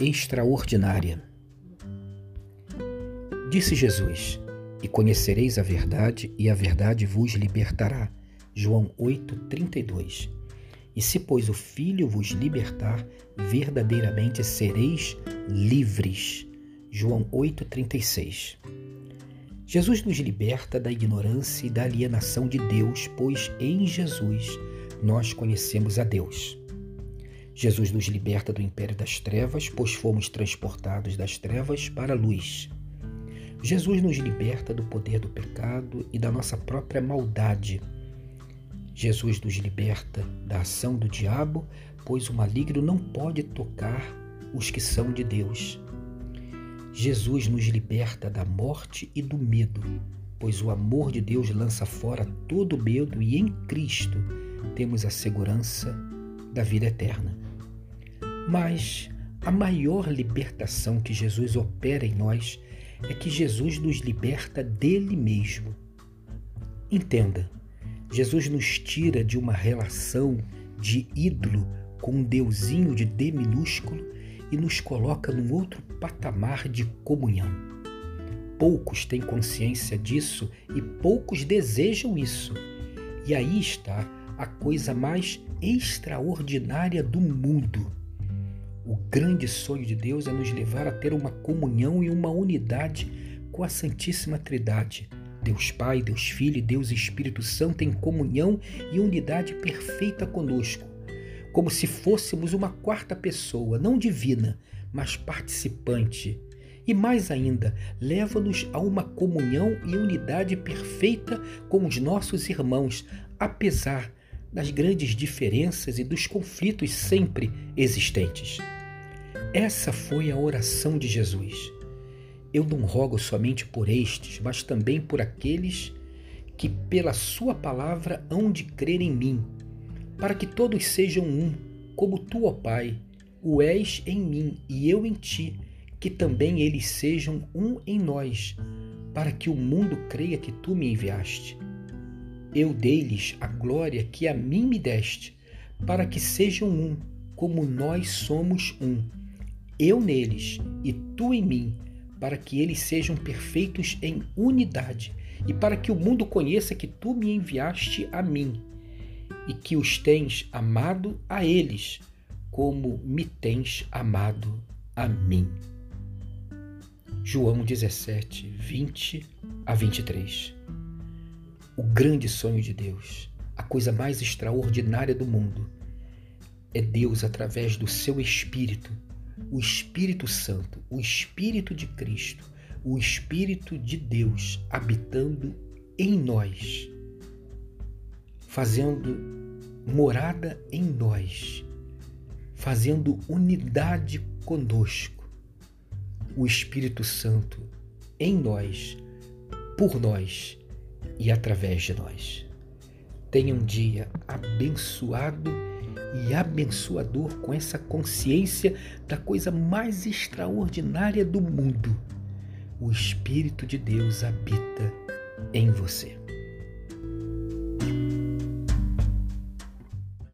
extraordinária. Disse Jesus: E conhecereis a verdade, e a verdade vos libertará. João 8:32. E se pois o Filho vos libertar, verdadeiramente sereis livres. João 8:36. Jesus nos liberta da ignorância e da alienação de Deus, pois em Jesus nós conhecemos a Deus. Jesus nos liberta do império das trevas, pois fomos transportados das trevas para a luz. Jesus nos liberta do poder do pecado e da nossa própria maldade. Jesus nos liberta da ação do diabo, pois o maligno não pode tocar os que são de Deus. Jesus nos liberta da morte e do medo, pois o amor de Deus lança fora todo medo e em Cristo temos a segurança da vida eterna. Mas a maior libertação que Jesus opera em nós é que Jesus nos liberta dele mesmo. Entenda, Jesus nos tira de uma relação de ídolo com um deusinho de D minúsculo e nos coloca num outro patamar de comunhão. Poucos têm consciência disso e poucos desejam isso. E aí está a coisa mais extraordinária do mundo. O grande sonho de Deus é nos levar a ter uma comunhão e uma unidade com a Santíssima Trindade. Deus Pai, Deus Filho e Deus Espírito Santo em comunhão e unidade perfeita conosco como se fôssemos uma quarta pessoa, não divina, mas participante. E mais ainda, leva-nos a uma comunhão e unidade perfeita com os nossos irmãos, apesar das grandes diferenças e dos conflitos sempre existentes. Essa foi a oração de Jesus. Eu não rogo somente por estes, mas também por aqueles que, pela Sua palavra, hão de crer em mim para que todos sejam um, como tu, ó Pai, o és em mim e eu em ti, que também eles sejam um em nós, para que o mundo creia que tu me enviaste. Eu dei-lhes a glória que a mim me deste, para que sejam um, como nós somos um. Eu neles e tu em mim, para que eles sejam perfeitos em unidade, e para que o mundo conheça que tu me enviaste a mim e que os tens amado a eles, como me tens amado a mim. João 17, 20 a 23. O grande sonho de Deus, a coisa mais extraordinária do mundo, é Deus através do seu Espírito, o Espírito Santo, o Espírito de Cristo, o Espírito de Deus habitando em nós fazendo morada em nós, fazendo unidade conosco. O Espírito Santo em nós, por nós e através de nós. Tenha um dia abençoado e abençoador com essa consciência da coisa mais extraordinária do mundo. O Espírito de Deus habita em você.